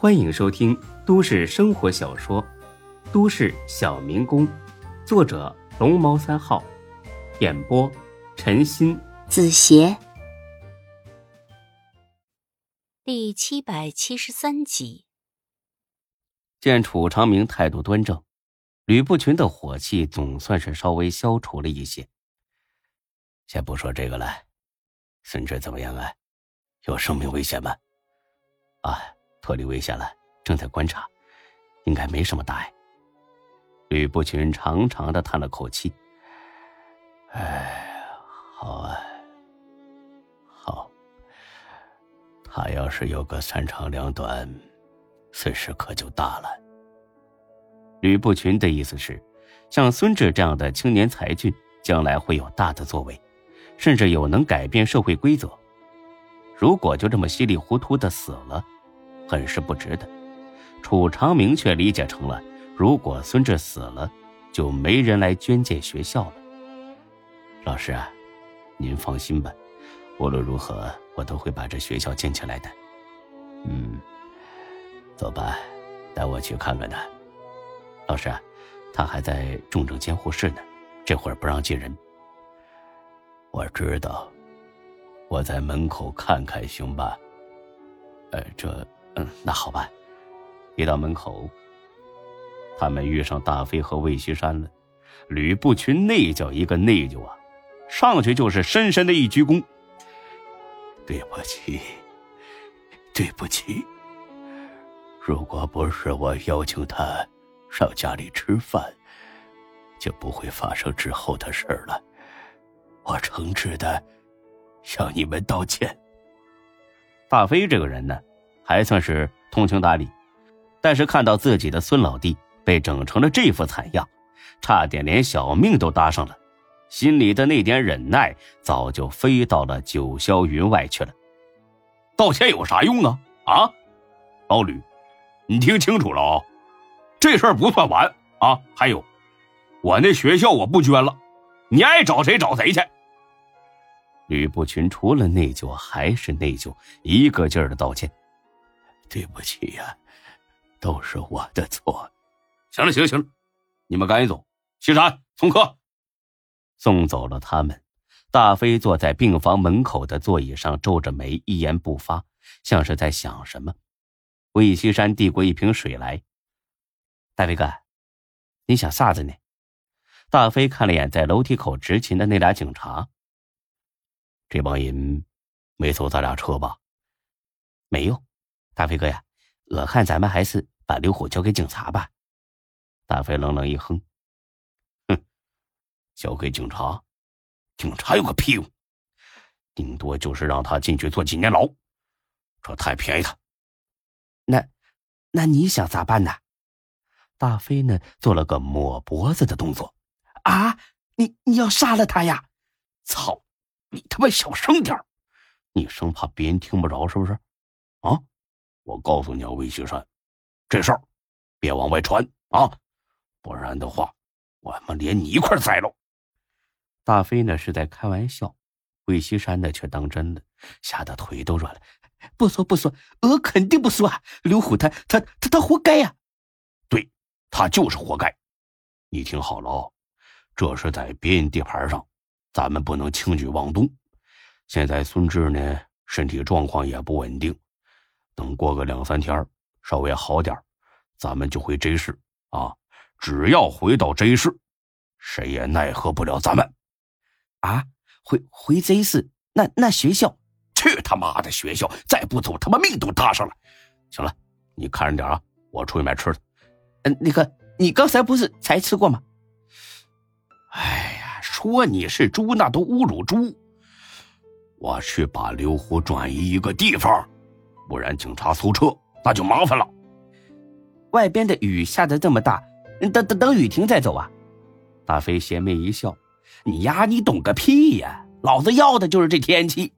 欢迎收听都市生活小说《都市小民工》，作者龙猫三号，演播陈鑫、子邪，第七百七十三集。见楚长明态度端正，吕不群的火气总算是稍微消除了一些。先不说这个了，孙志怎么样啊？有生命危险吗？啊。脱离危险了，正在观察，应该没什么大碍。吕不群长长的叹了口气：“哎，好啊，好。他要是有个三长两短，损失可就大了。”吕不群的意思是，像孙志这样的青年才俊，将来会有大的作为，甚至有能改变社会规则。如果就这么稀里糊涂的死了，很是不值得，楚长明却理解成了：如果孙志死了，就没人来捐建学校了。老师啊，您放心吧，无论如何，我都会把这学校建起来的。嗯，走吧，带我去看看他。老师，啊他还在重症监护室呢，这会儿不让进人。我知道，我在门口看看行吧？呃，这。嗯，那好吧。一到门口，他们遇上大飞和魏西山了。吕不群那叫一个内疚啊，上去就是深深的一鞠躬。对不起，对不起。如果不是我邀请他上家里吃饭，就不会发生之后的事了。我诚挚的向你们道歉。大飞这个人呢？还算是通情达理，但是看到自己的孙老弟被整成了这副惨样，差点连小命都搭上了，心里的那点忍耐早就飞到了九霄云外去了。道歉有啥用啊？啊，老吕，你听清楚了啊，这事儿不算完啊！还有，我那学校我不捐了，你爱找谁找谁去。吕不群除了内疚还是内疚，一个劲儿的道歉。对不起呀，都是我的错。行了，行了，行了，你们赶紧走。西山，送客。送走了他们，大飞坐在病房门口的座椅上，皱着眉，一言不发，像是在想什么。魏西山递过一瓶水来。大飞哥，你想啥子呢？大飞看了眼在楼梯口执勤的那俩警察。这帮人没搜咱俩车吧？没有。大飞哥呀，我看咱们还是把刘虎交给警察吧。大飞冷冷一哼：“哼，交给警察，警察有个屁用？顶多就是让他进去坐几年牢，这太便宜他。那，那你想咋办呢？”大飞呢，做了个抹脖子的动作。啊，你你要杀了他呀？操，你他妈小声点你生怕别人听不着是不是？啊？我告诉你啊，魏西山，这事儿别往外传啊，不然的话，我们连你一块栽了。大飞呢是在开玩笑，魏西山呢却当真了，吓得腿都软了。不说不说，我肯定不说啊！刘虎他他他他活该呀！对，他就是活该。你听好了啊，这是在别人地盘上，咱们不能轻举妄动。现在孙志呢身体状况也不稳定。等过个两三天，稍微好点咱们就回 J 市啊！只要回到 J 市，谁也奈何不了咱们。啊，回回 J 市？那那学校？去他妈的学校！再不走，他妈命都搭上了。行了，你看着点啊，我出去买吃的。嗯，那个，你刚才不是才吃过吗？哎呀，说你是猪，那都侮辱猪。我去把刘虎转移一个地方。不然警察搜车那就麻烦了。外边的雨下的这么大，等等等雨停再走啊！大飞邪魅一笑：“你呀，你懂个屁呀！老子要的就是这天气。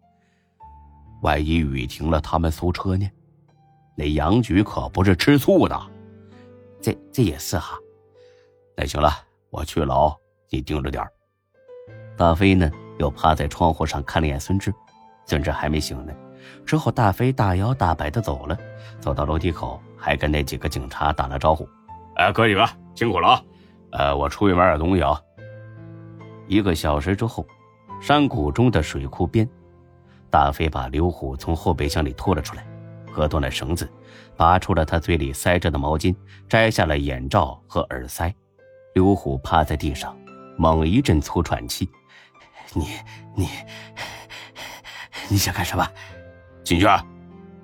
万一雨停了，他们搜车呢？那杨局可不是吃醋的。这这也是哈。那行了，我去了啊，你盯着点大飞呢，又趴在窗户上看了眼孙志，孙志还没醒呢。之后，大飞大摇大摆的走了，走到楼梯口，还跟那几个警察打了招呼：“哎，哥几个辛苦了啊！呃，我出去买点东西啊。”一个小时之后，山谷中的水库边，大飞把刘虎从后备箱里拖了出来，割断了绳子，拔出了他嘴里塞着的毛巾，摘下了眼罩和耳塞。刘虎趴在地上，猛一阵粗喘气：“你你你想干什么？进去啊。”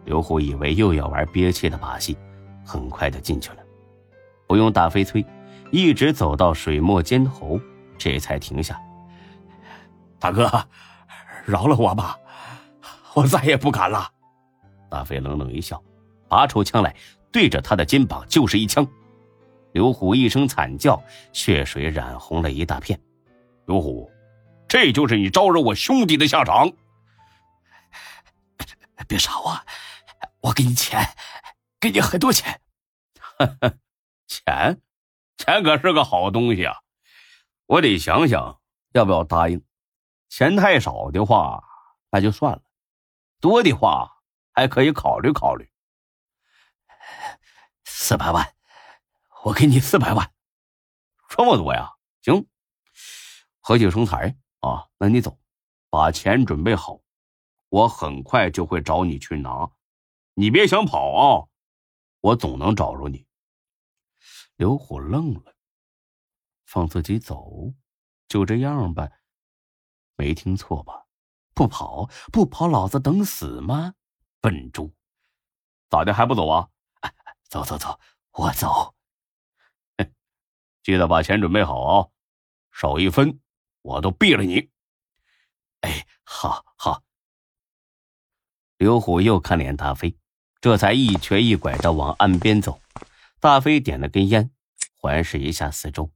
刘虎以为又要玩憋气的把戏，很快的进去了，不用大飞催，一直走到水墨尖头，这才停下。大哥，饶了我吧，我再也不敢了。大飞冷冷一笑，拔出枪来，对着他的肩膀就是一枪。刘虎一声惨叫，血水染红了一大片。刘虎，这就是你招惹我兄弟的下场。别杀我！我给你钱，给你很多钱。钱，钱可是个好东西啊！我得想想要不要答应。钱太少的话，那就算了；多的话，还可以考虑考虑。四百万，我给你四百万。这么多呀？行，和气生财啊！那你走，把钱准备好，我很快就会找你去拿。你别想跑啊！我总能找着你。刘虎愣了，放自己走，就这样吧？没听错吧？不跑，不跑，老子等死吗？笨猪！咋的还不走啊？走走走，我走。记得把钱准备好啊！少一分，我都毙了你！哎，好好。刘虎又看脸大飞。这才一瘸一拐的往岸边走。大飞点了根烟，环视一下四周，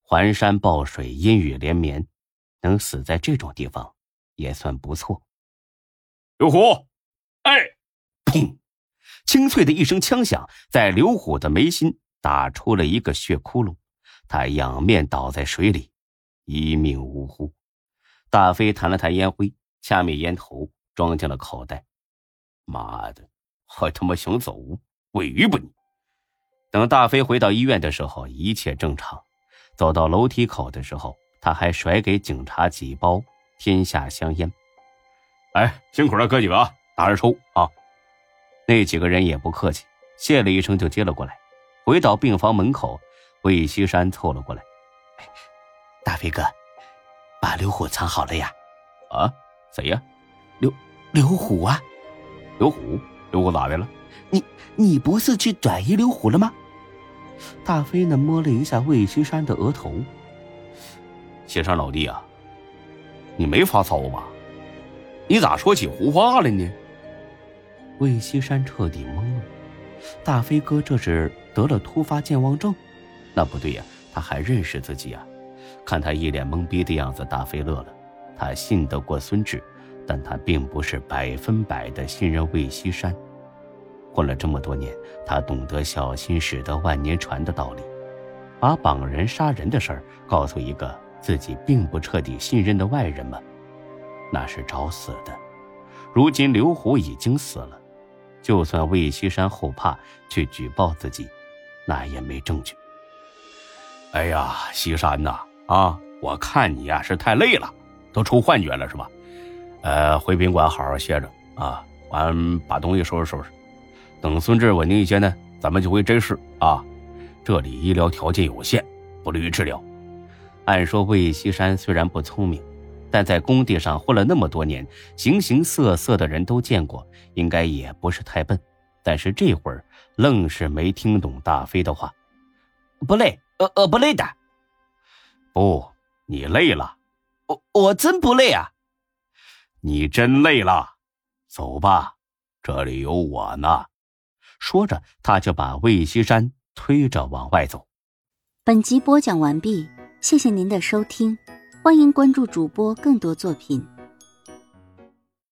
环山抱水，阴雨连绵，能死在这种地方也算不错。刘虎，哎，砰！清脆的一声枪响，在刘虎的眉心打出了一个血窟窿，他仰面倒在水里，一命呜呼。大飞弹了弹烟灰，掐灭烟头，装进了口袋。妈的！我他妈想走，委屈不你？等大飞回到医院的时候，一切正常。走到楼梯口的时候，他还甩给警察几包天下香烟。哎，辛苦了，哥几个啊，拿着抽啊！那几个人也不客气，谢了一声就接了过来。回到病房门口，魏西山凑了过来：“大飞哥，把刘虎藏好了呀？”“啊，谁呀？”“刘刘虎啊，刘虎。”刘虎咋的了？你你不是去转移刘虎了吗？大飞呢摸了一下魏西山的额头。西山老弟啊，你没发烧吧？你咋说起胡话了呢？魏西山彻底懵了。大飞哥这是得了突发健忘症？那不对呀，他还认识自己啊。看他一脸懵逼的样子，大飞乐了。他信得过孙志。但他并不是百分百的信任魏西山。混了这么多年，他懂得小心驶得万年船的道理。把绑人杀人的事儿告诉一个自己并不彻底信任的外人吗？那是找死的。如今刘虎已经死了，就算魏西山后怕去举报自己，那也没证据。哎呀，西山呐，啊，我看你呀是太累了，都出幻觉了是吧？呃，回宾馆好好歇着啊，完把东西收拾收拾，等孙志稳定一些呢，咱们就回真市啊。这里医疗条件有限，不利于治疗。按说魏西山虽然不聪明，但在工地上混了那么多年，形形色色的人都见过，应该也不是太笨。但是这会儿愣是没听懂大飞的话。不累，呃呃，不累的。不，你累了。我我真不累啊。你真累了，走吧，这里有我呢。说着，他就把魏西山推着往外走。本集播讲完毕，谢谢您的收听，欢迎关注主播更多作品。